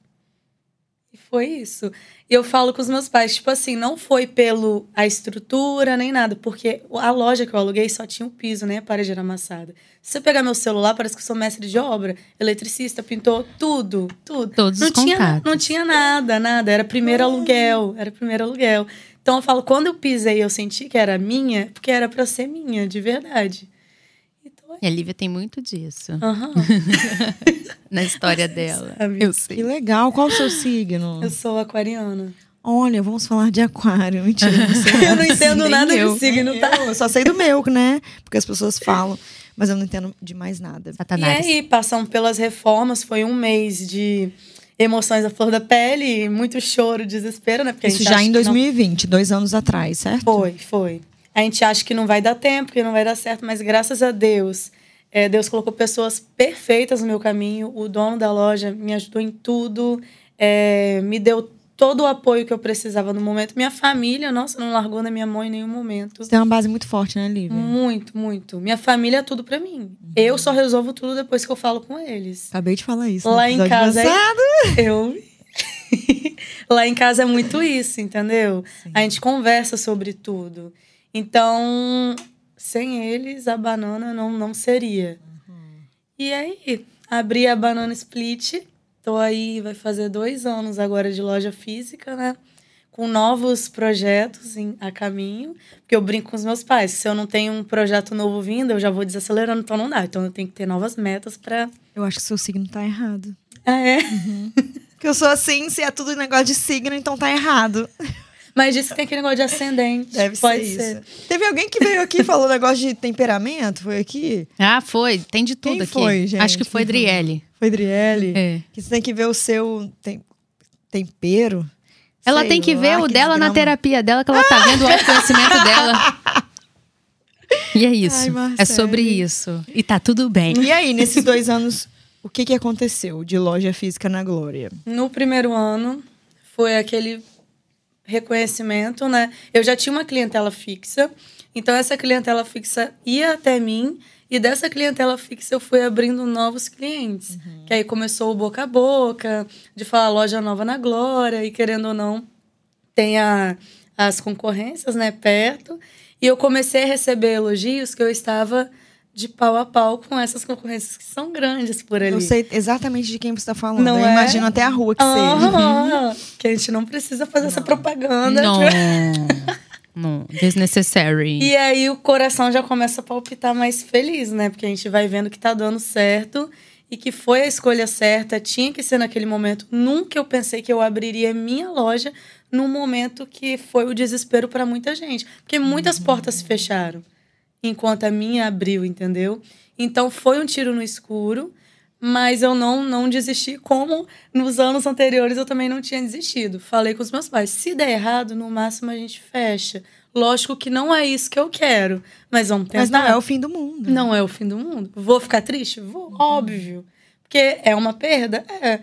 Foi isso. E eu falo com os meus pais, tipo assim, não foi pelo a estrutura nem nada, porque a loja que eu aluguei só tinha um piso, nem a parede era amassada. Se você pegar meu celular, parece que eu sou mestre de obra, eletricista, pintor, tudo, tudo. Todos não os tinha, contatos. não tinha nada, nada, era primeiro aluguel, era primeiro aluguel. Então eu falo, quando eu pisei, eu senti que era minha, porque era pra ser minha, de verdade. Então, E a Lívia tem muito disso aham. na história dela. sabe? Eu Que sei. legal. Qual o seu signo? Eu sou aquariana. Olha, vamos falar de aquário. Mentira, não sei. Eu não entendo Nem nada eu. de signo, tá? Eu só sei do meu, né? Porque as pessoas falam. Mas eu não entendo de mais nada. E Satanás. aí, passamos pelas reformas, foi um mês de emoções à flor da pele, muito choro, desespero, né? Porque Isso já em que não- 2020, dois anos atrás, certo? Foi, foi. A gente acha que não vai dar tempo, que não vai dar certo, mas graças a Deus, é, Deus colocou pessoas perfeitas no meu caminho. O dono da loja me ajudou em tudo, é, me deu todo o apoio que eu precisava no momento. Minha família, nossa, não largou na minha mão em nenhum momento. Você tem uma base muito forte, né, Lívia? Muito, muito. Minha família é tudo pra mim. Eu só resolvo tudo depois que eu falo com eles. Acabei de falar isso. no Lá em casa é-. Eu. Lá em casa é muito isso, entendeu? Sim. A gente conversa sobre tudo. Então, sem eles, a banana não, não seria. E aí, abri a Banana Split. Tô aí, vai fazer dois anos agora de loja física, né? Com novos projetos em, a caminho. Porque eu brinco com os meus pais. Se eu não tenho um projeto novo vindo, eu já vou desacelerando, então não dá. Então eu tenho que ter novas metas pra. Eu acho que seu signo tá errado. Ah, é? Porque eu sou assim, se é tudo negócio de signo, então tá errado. Mas disse que tem aquele negócio de ascendente. Deve Pode ser ser. Teve alguém que veio aqui e falou negócio de temperamento? Foi aqui? Ah, foi. Tem de tudo Quem aqui. foi, gente? Acho que foi? Driele. Foi Driele? É. Que você tem que ver o seu tem- tempero. Ela Sei tem que ver o que dela na desgrama. terapia dela, que ela tá vendo o autoconhecimento dela. E é isso. Ai, é sobre isso. E tá tudo bem. E aí, nesses dois anos, o que, que aconteceu de loja física na Glória? No primeiro ano, foi aquele reconhecimento, né? Eu já tinha uma clientela fixa, então essa clientela fixa ia até mim, e dessa clientela fixa eu fui abrindo novos clientes. Que aí começou o boca a boca, de falar loja nova na Glória, e querendo ou não, tem a, as concorrências, né, perto. E eu comecei a receber elogios que eu estava de pau a pau com essas concorrências que são grandes por ali. Eu sei exatamente de quem você está falando. Não eu é? imagino até a rua que seja. Aham, Que a gente não precisa fazer essa propaganda. Não. Não. Desnecessary. E aí o coração já começa a palpitar mais feliz, né? Porque a gente vai vendo que tá dando certo e que foi a escolha certa, tinha que ser naquele momento. Nunca eu pensei que eu abriria minha loja num momento que foi o desespero para muita gente. Porque muitas portas se fecharam enquanto a minha abriu, entendeu? Então foi um tiro no escuro, mas eu não não desisti como nos anos anteriores eu também não tinha desistido. Falei com os meus pais, se der errado, no máximo a gente fecha. Lógico que não é isso que eu quero, mas vamos tentar. Mas não é o fim do mundo. Não é o fim do mundo. Vou ficar triste? Vou, óbvio. Porque é uma perda? É.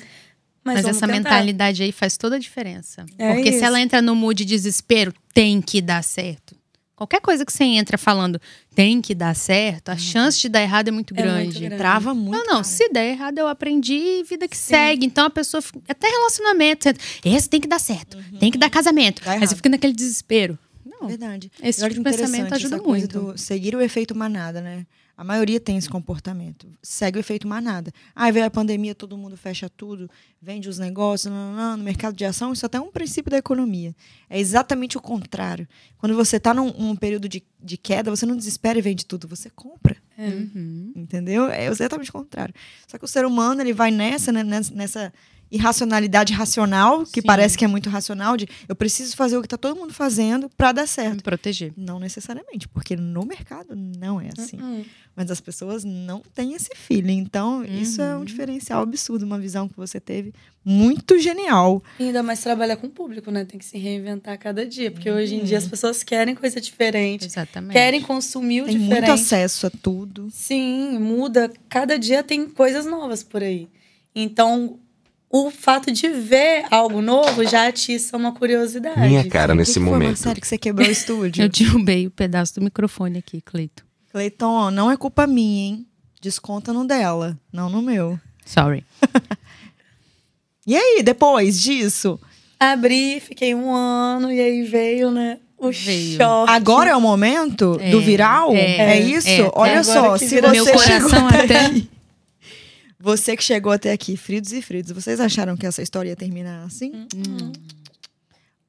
Mas, Mas essa tentar. mentalidade aí faz toda a diferença. É Porque isso. se ela entra no mood de desespero, tem que dar certo. Qualquer coisa que você entra falando tem que dar certo, a chance de dar errado é muito É muito grande. grande. Trava muito. Não, não, cara. se der errado, eu aprendi e vida que segue. Então a pessoa. fica- Até relacionamento. você- Esse tem que dar certo, tem que dar casamento. Dá errado. você fica naquele desespero. Não. Verdade. Esse Eu tipo de pensamento ajuda muito. do seguir o efeito manada, né? A maioria tem esse comportamento. Segue o efeito manada. Aí veio a pandemia, todo mundo fecha tudo, vende os negócios, não, não, não, no mercado de ação, isso até é um princípio da economia. É exatamente o contrário. Quando você está num, num período de, de queda, você não desespera e vende tudo, você compra. Uhum. Entendeu? É exatamente o contrário. Só que o ser humano, ele vai nessa, né, nessa, nessa irracionalidade racional, que Sim. parece que é muito racional, de eu preciso fazer o que tá todo mundo fazendo pra dar certo. Me proteger. Não necessariamente, porque no mercado não é assim. Hum. Mas as pessoas não têm esse feeling. Então, isso é um Uhum. diferencial absurdo, uma visão que você teve muito genial. E ainda mais trabalhar com o público, né? Tem que se reinventar a cada dia. Porque hoje em dia as pessoas querem coisa diferente. Exatamente. Querem consumir o Tem diferente. muito acesso a tudo. Sim, muda. Cada dia tem coisas novas por aí. Então, o fato de ver algo novo já atiça uma curiosidade. Minha cara que nesse que foi, momento. Marcelo, que você quebrou o estúdio? Eu derrubei o pedaço do microfone aqui, Cleito. Cleiton, não é culpa minha, hein? Desconta no dela, não no meu. Sorry. E aí, depois disso? Abri, fiquei um ano e aí veio, né? O Veio. choque. Agora é o momento É, do viral? É, é, isso? é, Olha só, se você Meu chegou coração até até- você que chegou até aqui, fritos e fritos, vocês acharam que essa história ia terminar assim? Hum.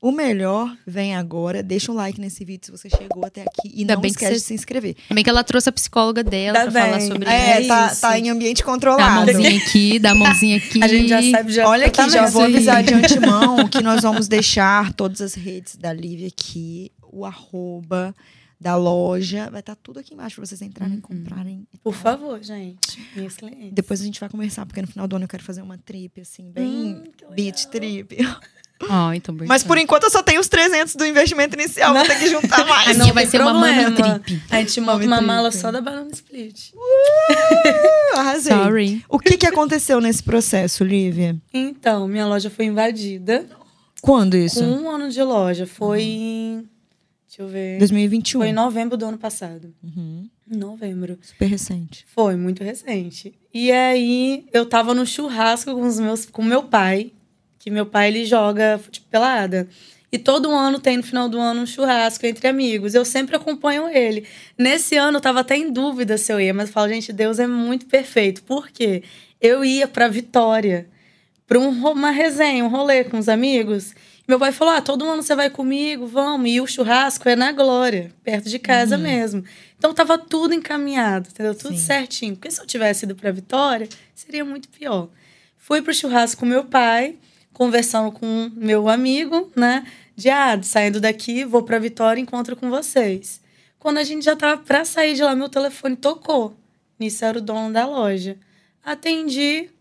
O melhor vem agora. Deixa um like nesse vídeo se você chegou até aqui. E Ainda não bem que esquece você- de se inscrever. Também que ela trouxe a psicóloga dela Ainda pra falar bem. sobre É, É tá, isso. tá em ambiente Dá a controlado. mãozinha aqui, dá a mãozinha aqui. A gente já sabe já Olha aqui, já vou Isso avisar de antemão que nós vamos deixar todas as redes da Lívia aqui, o arroba da loja. Vai estar tudo aqui embaixo pra vocês entrarem e comprarem. Por favor, gente. Minhas clientes. Depois a gente vai conversar, porque no final do ano eu quero fazer uma trip, assim, bem Hum, beach trip. Ó, então Mas por enquanto eu só tenho os 300 do investimento inicial, vou ter que juntar mais. não vai ser uma problema. mami trip. A gente monta Mami uma trip. mala só da Banana Split. Arrasei. Sorry. O que, que aconteceu nesse processo, Lívia? Então, minha loja foi invadida. Quando isso? Com um ano de loja. Foi em. Deixa eu ver. 2021. Foi em novembro do ano passado. Uhum. Em novembro. Super recente. Foi, muito recente. E aí, eu tava no churrasco com os meus, com meu pai, que meu pai ele joga tipo, pelada. E todo ano tem no final do ano um churrasco entre amigos. Eu sempre acompanho ele. Nesse ano eu tava até em dúvida se eu ia, mas eu falo, gente, Deus é muito perfeito. Por quê? Eu ia pra Vitória, pra um, uma resenha, um rolê com os amigos. Meu pai falou: Ah, todo ano você vai comigo, vamos. E o churrasco é na Glória, perto de casa mesmo. Então tava tudo encaminhado, entendeu? Tudo Sim. certinho. Porque se eu tivesse ido pra Vitória, seria muito pior. Fui pro churrasco com meu pai, conversando com meu amigo, né? De ah, saindo daqui, vou pra Vitória encontro com vocês. Quando a gente já tava pra sair de lá, meu telefone tocou. Nisso era o dono da loja. Atendi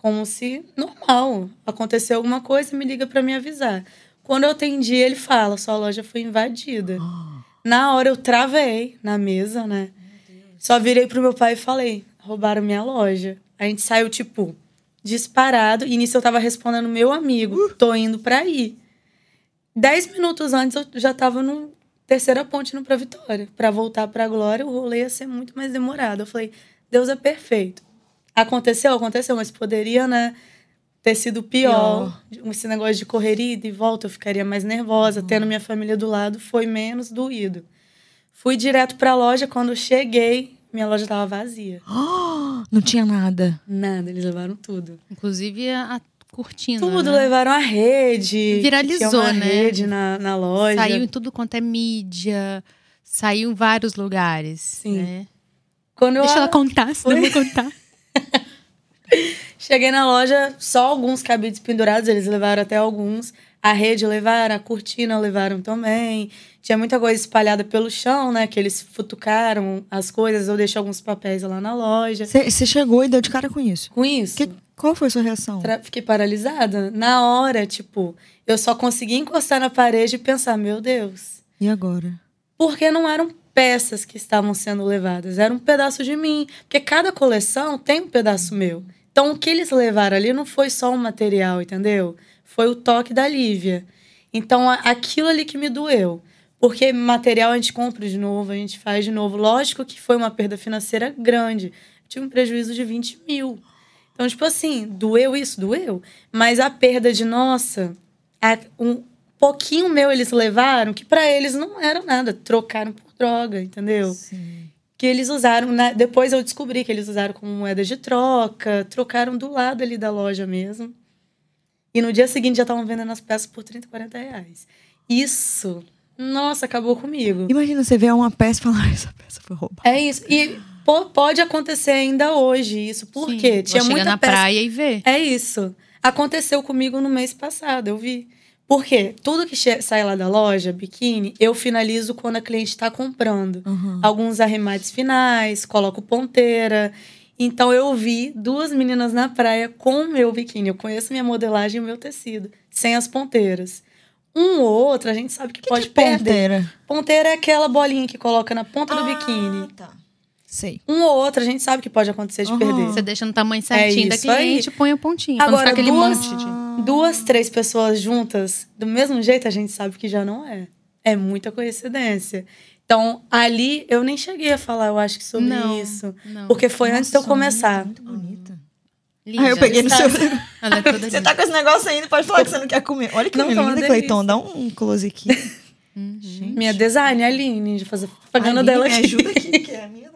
como se normal. Aconteceu alguma coisa, me liga pra me avisar. Quando eu atendi, ele fala: sua loja foi invadida. Na hora eu travei na mesa, né? Só virei pro meu pai e falei: roubaram minha loja. A gente saiu, tipo, disparado. E nisso eu tava respondendo meu amigo: tô indo pra aí. Dez minutos antes eu já tava no terceira ponte indo pra Vitória. Pra voltar pra Glória, o rolê ia ser muito mais demorado. Eu falei: Deus é perfeito. Aconteceu, aconteceu, mas poderia, né? Ter sido pior. Esse negócio de correria ida e volta, eu ficaria mais nervosa. Tendo minha família do lado, foi menos doído. Fui direto pra loja. Quando cheguei, minha loja tava vazia. Oh, não tinha nada. Nada, eles levaram tudo. Inclusive a, cortina. Tudo, né? levaram a rede. Viralizou, uma né? rede na, na loja. Saiu em tudo quanto é mídia. Saiu em vários lugares. Sim. né? Quando eu Deixa ela contar, senão eu vou contar. cheguei na loja, só alguns cabides pendurados, eles levaram até alguns. A rede levaram, a cortina levaram também. Tinha muita coisa espalhada pelo chão, né? Que eles futucaram as coisas. Eu deixei alguns papéis lá na loja. Você chegou e deu de cara com isso. Com isso, Que- qual foi a sua reação? tra- fiquei paralisada. Na hora, tipo, eu só consegui encostar na parede e pensar, meu Deus. E agora? Porque não eram peças que estavam sendo levadas, era um pedaço de mim. Porque cada coleção tem um pedaço meu. Então, o que eles levaram ali não foi só um material, entendeu? Foi o toque da Lívia. Então, aquilo ali que me doeu. Porque material a gente compra de novo, a gente faz de novo. Lógico que foi uma perda financeira grande. Tive um prejuízo de 20 mil. Então, tipo assim, doeu isso? Doeu. Mas a perda de, nossa, a- um pouquinho meu eles levaram, que pra eles não era nada. Trocaram por droga, entendeu? Sim. Que eles usaram, na- depois eu descobri que eles usaram como moeda de troca, trocaram do lado ali da loja mesmo. E no dia seguinte já estavam vendendo as peças por 30, 40 reais. Isso, nossa, acabou comigo. Imagina você ver uma peça e falar, "Ah, essa peça foi roubada. É isso. E po- pode acontecer ainda hoje isso. Por Sim, quê? Tinha chegar muita na peça. praia e ver. É isso. Aconteceu comigo no mês passado, eu vi. Por quê? Tudo que sai lá da loja, biquíni, eu finalizo quando a cliente está comprando. Uhum. Alguns arremates finais, coloco ponteira. Então eu vi duas meninas na praia com o meu biquíni. Eu conheço minha modelagem e o meu tecido, sem as ponteiras. Um ou outro, a gente sabe que, Que pode que perder. ponteira? Ponteira é aquela bolinha que coloca na ponta do Ah, biquíni. tá. Sei. Um ou outro, a gente sabe que pode acontecer de Aham. perder. Você deixa no tamanho certinho da É aí. cliente, põe o pontinho. pra não Agora, ficar aquele duas- monte de... Duas, três pessoas juntas, do mesmo jeito, a gente sabe que já não é. É muita coincidência. Então, ali, eu nem cheguei a falar, eu acho que sobre Não, isso. não. Porque foi antes de eu Nossa, começar. Muito bonita. Linda. Ah, eu peguei no Tá. seu. Ela é toda Você linda. tá com esse negócio ainda, pode falar que você não quer comer. Olha que Não, tá linda, delícia. Cleiton. Dá um close aqui. Uhum. Minha design, a Aline, de fazer propaganda Aline, dela me aqui. ajuda aqui, que a minha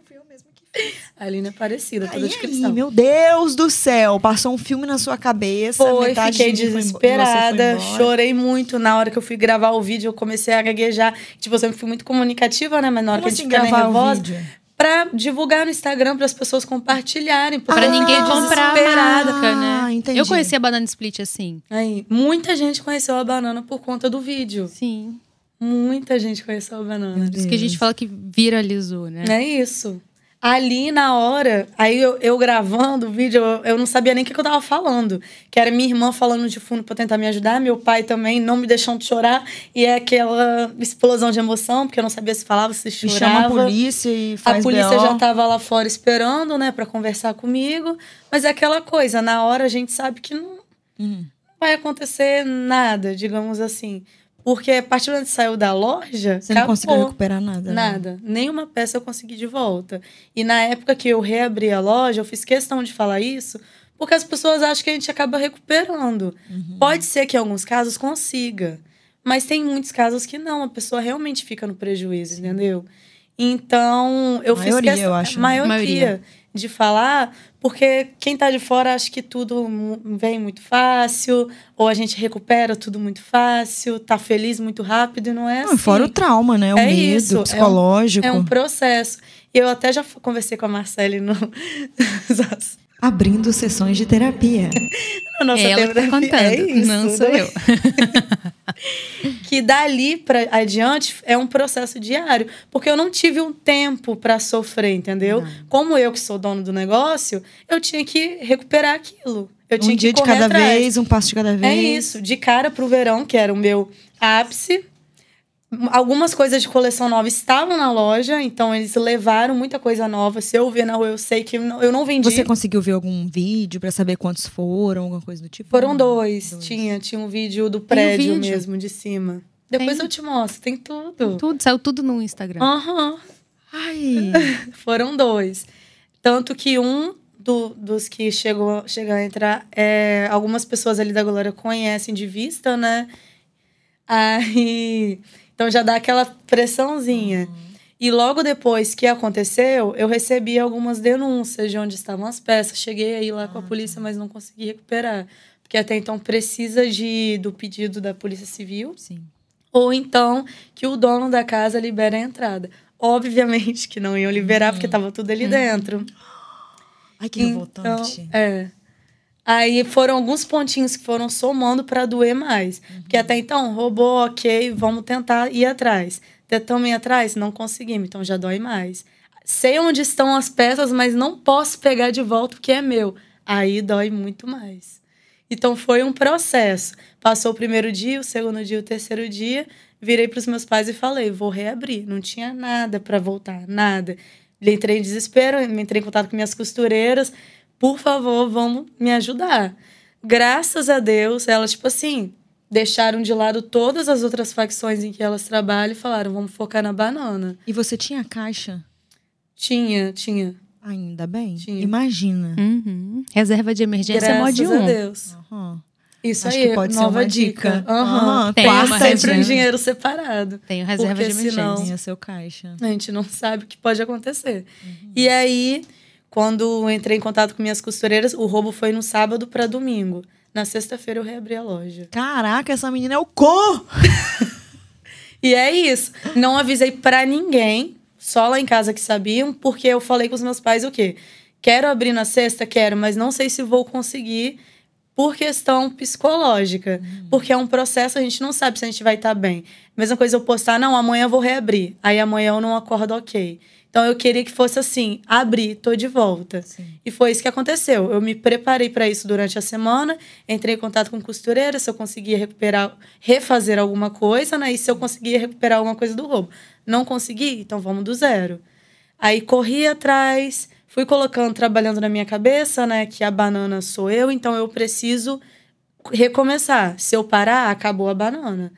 A Aline é parecida, toda Aí, de aí, meu Deus do céu. Passou um filme na sua cabeça. Foi, fiquei de desesperada, foi chorei muito. Na hora que eu fui gravar o vídeo, eu comecei a gaguejar. Tipo, eu sempre fui muito comunicativa, né? Mas na hora Como que a assim gente fica gravar o nervosa, vídeo? pra divulgar no Instagram, para as pessoas compartilharem. Pra ninguém comprar a desesperada. marca, né? Ah, entendi. Eu conheci a Banana Split assim. Aí, muita gente conheceu a banana por conta do vídeo. Sim. Muita gente conheceu a banana. Por isso que a gente fala que viralizou, né? É isso. Ali na hora, aí eu, eu gravando o vídeo, eu, eu não sabia nem o que, que eu tava falando. Que era minha irmã falando de fundo pra tentar me ajudar, meu pai também não me deixando chorar. E é aquela explosão de emoção, porque eu não sabia se falava, se E chorava. chama a polícia e A faz polícia BO. já tava lá fora esperando, né, pra conversar comigo. Mas é aquela coisa, na hora a gente sabe que não Uhum. vai acontecer nada, digamos assim. Porque a partir do momento que saiu da loja, Você não acabou. conseguiu recuperar nada. né? Nada. Nenhuma peça eu consegui de volta. E na época que eu reabri a loja, eu fiz questão de falar isso, porque as pessoas acham que a gente acaba recuperando. Uhum. Pode ser que em alguns casos consiga. Mas tem muitos casos que não, a pessoa realmente fica no prejuízo, entendeu? Então, eu fiz Maioria, questão, eu acho, né? maioria, Maioria. de falar, porque quem tá de fora acha que tudo vem muito fácil, ou a gente recupera tudo muito fácil, tá feliz muito rápido, e não é Não, assim. fora o trauma, né? O É medo isso, é um- psicológico. É um processo. E eu até já conversei com a Marcele no. Abrindo sessões de terapia. nossa é ela que tá terapia. contando, É isso, não sou né? eu. Que dali pra adiante é um processo diário. Porque eu não tive um tempo pra sofrer, entendeu? Como eu que sou dono do negócio, eu tinha que recuperar aquilo. Eu tinha um dia que de cada atrás. vez, um passo de cada vez. É isso. De cara pro verão, que era o meu ápice. Algumas coisas de coleção nova estavam na loja, então eles levaram muita coisa nova. Se eu ver na rua, eu sei que eu não- vendi. Você conseguiu ver algum vídeo pra saber quantos foram, alguma coisa do tipo? Foram dois. Dois. Tinha, tinha um vídeo do prédio vídeo? mesmo, de cima. Depois Tem. eu te mostro, tem tudo. Tudo, saiu tudo no Instagram. Aham. Ai, Foram dois. Tanto que um do- dos que chegou, chegou a entrar, é, algumas pessoas ali da Glória conhecem de vista, né? Aí. Então já dá aquela pressãozinha. E logo depois que aconteceu, eu recebi algumas denúncias de onde estavam as peças. Cheguei aí lá com a polícia, mas não consegui recuperar. Porque até então precisa de, do pedido da Polícia Civil sim. ou então que o dono da casa libere a entrada. Obviamente que não iam liberar, porque tava tudo ali dentro. Ai, que revoltante. Então, é. Aí foram alguns pontinhos que foram somando para doer mais. Porque até então, roubou, ok, vamos tentar ir atrás. Tentamos ir atrás? Não conseguimos, então já dói mais. Sei onde estão as peças, mas não posso pegar de volta porque é meu. Aí dói muito mais. Então foi um processo. Passou o primeiro dia, o segundo dia, o terceiro dia. Virei para os meus pais e falei: vou reabrir. Não tinha nada para voltar, nada. Entrei em desespero, entrei em contato com minhas costureiras. Por favor, vamos me ajudar. Graças a Deus, elas, tipo assim, deixaram de lado todas as outras facções em que elas trabalham e falaram: vamos focar na banana. E você tinha caixa? Tinha, tinha. Ainda bem? Tinha. Imagina. Uhum. Reserva de emergência Graças mod a 1. Deus. Aham. Isso Acho aí, que pode ser nova uma dica. dica. Aham. Aham, Tem Tem uma sempre um dinheiro separado. Tenho reserva de emergência. senão- Tinha seu caixa. A gente não sabe o que pode acontecer. E aí, quando entrei em contato com minhas costureiras, o roubo foi no sábado para domingo. Na sexta-feira eu reabri a loja. Caraca, essa menina é o co! E é isso. Não avisei pra ninguém, só lá em casa que sabiam, porque eu falei com os meus pais o quê? Quero abrir na sexta? Quero, mas não sei se vou conseguir por questão psicológica. Hum. Porque é um processo, a gente não sabe se a gente vai estar bem. Mesma coisa eu postar, não, amanhã eu vou reabrir. Aí amanhã eu não acordo ok. Então eu queria que fosse assim, abri, tô de volta. Sim. E foi isso que aconteceu. Eu me preparei para isso durante a semana, entrei em contato com costureira, se eu conseguia recuperar, refazer alguma coisa, né? E se eu conseguia recuperar alguma coisa do roubo. Não consegui, então vamos do zero. Aí corri atrás, fui colocando, trabalhando na minha cabeça, né, que a banana sou eu, então eu preciso recomeçar. Se eu parar, acabou a banana.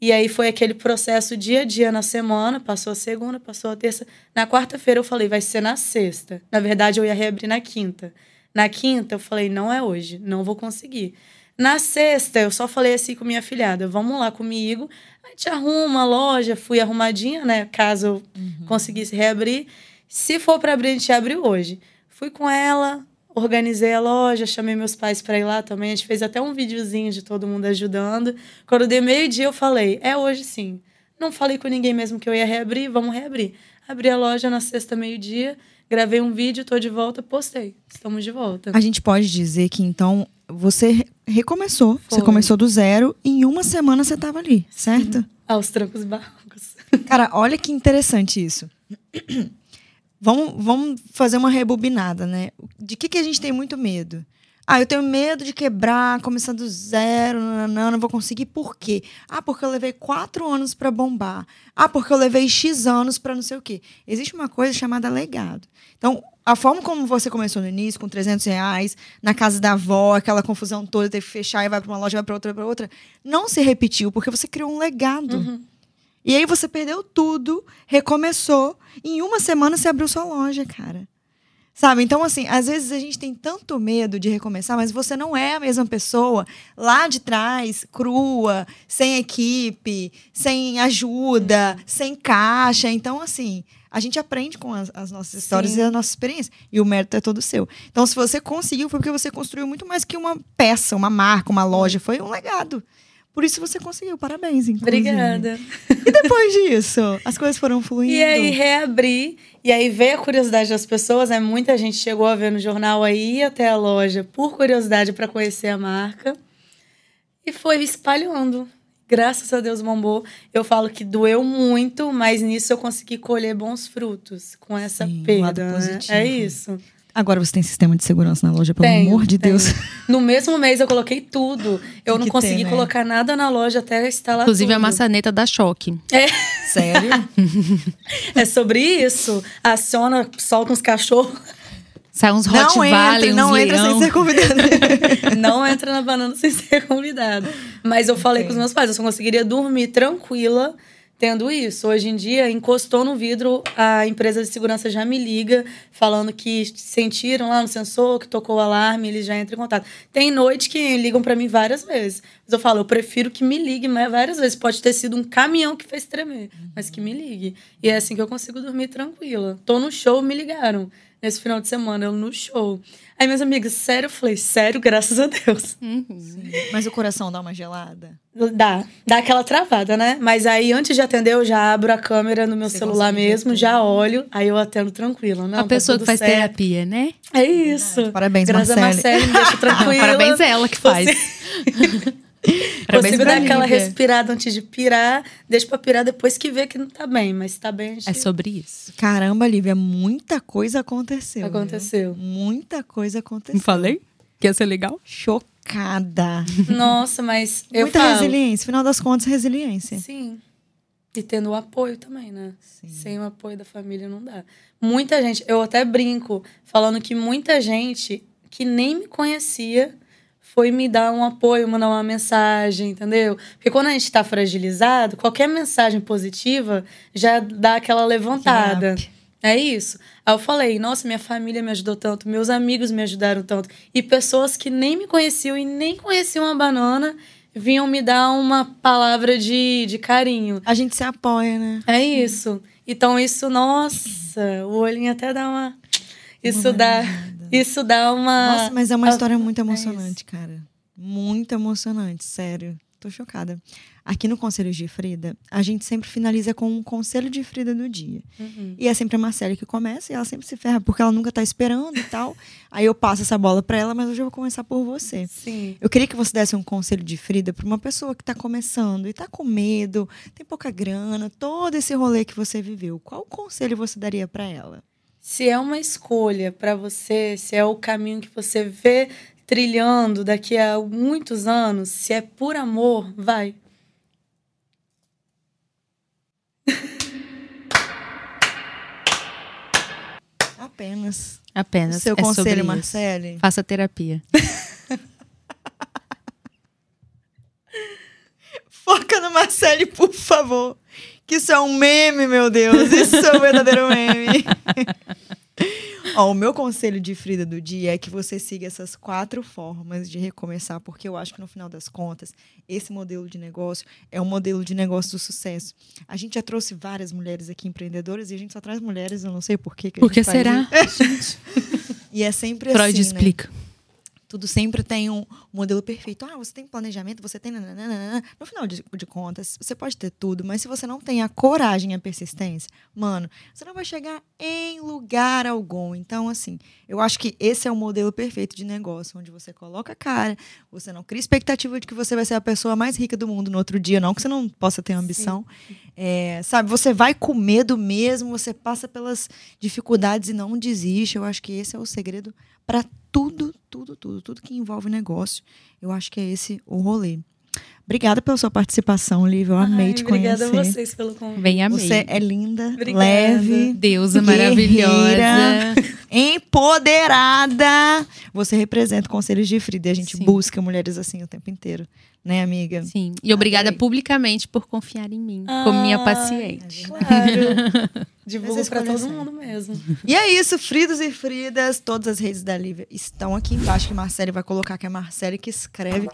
E aí foi aquele processo dia a dia na semana, passou a segunda, passou a terça. Na quarta-feira eu falei, vai ser na sexta. Na verdade, eu ia reabrir na quinta. Na quinta eu falei, não é hoje, não vou conseguir. Na sexta, eu só falei assim com minha filhada: vamos lá comigo, a gente arruma a loja, fui arrumadinha, né? Caso eu conseguisse reabrir. Se for para abrir, a gente abre hoje. Fui com ela, organizei a loja, chamei meus pais para ir lá também. A gente fez até um videozinho de todo mundo ajudando. Quando deu meio-dia, eu falei: é hoje sim. Não falei com ninguém mesmo que eu ia reabrir, vamos reabrir. Abri a loja na sexta, meio-dia, gravei um vídeo, tô de volta, postei. Estamos de volta. A gente pode dizer que então você re- recomeçou. Você Foi. começou do zero e em uma semana você estava ali, certo? Aos trancos barrancos. Cara, olha que interessante isso. Vamos, vamos fazer uma rebobinada, né? De que, que a gente tem muito medo? Ah, eu tenho medo de quebrar, começar do zero, não, não vou conseguir. Por quê? Ah, porque eu levei quatro anos para bombar. Ah, porque eu levei X anos para não sei o quê. Existe uma coisa chamada legado. Então, a forma como você começou no início, com 300 reais, na casa da avó, aquela confusão toda, teve que fechar e vai para uma loja, vai para outra, vai para outra, não se repetiu, porque você criou um legado. E aí você perdeu tudo, recomeçou, e em uma semana você abriu sua loja, cara. Sabe? Então, assim, às vezes a gente tem tanto medo de recomeçar, mas você não é a mesma pessoa lá de trás, crua, sem equipe, sem ajuda, sem caixa. Então, assim, a gente aprende com as, as nossas histórias Sim. e a nossa experiência. E o mérito é todo seu. Então, se você conseguiu, foi porque você construiu muito mais que uma peça, uma marca, uma loja. Foi um legado. Por isso você conseguiu. Parabéns, inclusive. Obrigada. E depois disso, as coisas foram fluindo. E aí reabri, e aí veio a curiosidade das pessoas, né? Muita gente chegou a ver no jornal aí até a loja por curiosidade para conhecer a marca. E foi espalhando. Graças a Deus bombou. Eu falo que doeu muito, mas nisso eu consegui colher bons frutos com essa Sim, perda. lado né? É isso. Agora você tem sistema de segurança na loja, pelo Tenho, amor de tenho. Deus. No mesmo mês eu coloquei tudo. Eu Tem não consegui ter, né? colocar nada na loja até instalar Inclusive a tudo. maçaneta da choque. Sério? É sobre isso. Aciona, solta uns cachorros. Sai uns não Rottweiler, entra, uns não entra sem ser convidado. Não entra na banana sem ser convidado. Mas eu falei com os meus pais, eu só conseguiria dormir tranquila tendo isso. Hoje em dia, encostou no vidro, a empresa de segurança já me liga, falando que sentiram lá no sensor, que tocou o alarme, eles já entram em contato. Tem noite que ligam para mim várias vezes. Mas eu falo, eu prefiro que me ligue várias vezes. Pode ter sido um caminhão que fez tremer, mas que me ligue. E é assim que eu consigo dormir tranquila. Tô no show, me ligaram. Nesse final de semana, eu no show. Aí, minhas amigas, sério? Eu falei, sério, graças a Deus. Mas o coração dá uma gelada? Dá, dá aquela travada, né? Mas aí, antes de atender, eu já abro a câmera no meu Você celular mesmo, tudo. já olho, aí eu atendo tranquila. Não, a tá pessoa tudo que faz certo. terapia, né? É isso. Parabéns, Graças a Marcele. Marcele, me deixa tranquila. Parabéns a ela que faz. Parabéns Consigo dar aquela Lívia. respirada antes de pirar, deixa pra pirar depois que vê que não tá bem, mas se tá bem, a gente É sobre isso. Caramba, Lívia, muita coisa aconteceu. viu? aconteceu. Muita coisa aconteceu. Não falei? Que ia ser legal? Chocada. Nossa, mas eu Muita falo. resiliência. Final das contas, resiliência. Sim. E tendo o apoio também, né? Sim. Sem o apoio da família não dá. Muita gente, eu até brinco, falando que muita gente que nem me conhecia foi me dar um apoio, mandar uma mensagem, entendeu? Porque quando a gente tá fragilizado, qualquer mensagem positiva já dá aquela levantada. É isso. Aí eu falei, nossa, minha família me ajudou tanto, meus amigos me ajudaram tanto. E pessoas que nem me conheciam e nem conheciam a banana vinham me dar uma palavra de, de carinho. A gente se apoia, né? É isso. Então isso, nossa, o olhinho até dá uma. Isso dá. Isso dá uma. Nossa, mas é uma Ah, história muito é emocionante, cara. Muito emocionante, sério. Tô chocada. Aqui no Conselho de Frida, a gente sempre finaliza com um conselho de Frida do dia. Uhum. E é sempre a Marcela que começa e ela sempre se ferra porque ela nunca tá esperando e tal. Aí eu passo essa bola para ela, mas hoje eu vou começar por você. Sim. Eu queria que você desse um conselho de Frida para uma pessoa que está começando e está com medo, tem pouca grana, todo esse rolê que você viveu. Qual conselho você daria para ela? Se é uma escolha para você, se é o caminho que você vê trilhando daqui a muitos anos, se é por amor, vai. Apenas. Apenas. Seu é conselho. Marcele? Faça terapia. Foca no Marcele, por favor. Que isso é um meme, meu Deus. Isso é um verdadeiro meme. Ó, o meu conselho de Frida do dia é que você siga essas quatro formas de recomeçar, porque eu acho que no final das contas, esse modelo de negócio é um modelo de negócio do sucesso. A gente já trouxe várias mulheres aqui empreendedoras e a gente só traz mulheres, eu não sei por quê que a Por que gente faz será? isso. E é sempre Freud assim, né? explica. Tudo sempre tem um modelo perfeito. Ah, você tem planejamento, você tem. nananana. No final de, de contas, você pode ter tudo, mas se você não tem a coragem e a persistência, mano, você não vai chegar em lugar algum. Então, assim, eu acho que esse é o modelo perfeito de negócio, onde você coloca a cara, você não cria expectativa de que você vai ser a pessoa mais rica do mundo no outro dia, não que você não possa ter ambição. É, sabe, você vai com medo mesmo, você passa pelas dificuldades e não desiste. Eu acho que esse é o segredo para tudo, tudo, tudo, tudo que envolve negócio. Eu acho que é esse o rolê. Obrigada pela sua participação, Lívia. Eu amei Ai, te obrigada conhecer. a vocês pelo convite. Bem amei. Você é linda, Obrigada. leve, Deusa maravilhosa. empoderada. Você representa conselhos de Frida e a gente Sim. busca mulheres assim o tempo inteiro, né, amiga? Sim. E obrigada Adorei. publicamente por confiar em mim, como minha paciente. Claro. Divulgo para todo mundo mesmo. E é isso, Fridos e Fridas, todas as redes da Lívia estão aqui embaixo, que Marcele vai colocar, que é a Marcele que escreve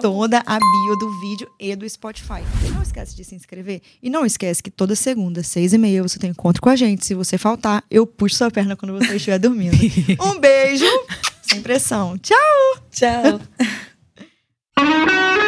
toda a bio do vídeo e do Spotify. Não esquece de se inscrever e não esquece que toda segunda, seis e meia, você tem encontro com a gente. Se você faltar, eu puxo sua perna quando você estiver dormindo. Um beijo, sem pressão. Tchau! Tchau.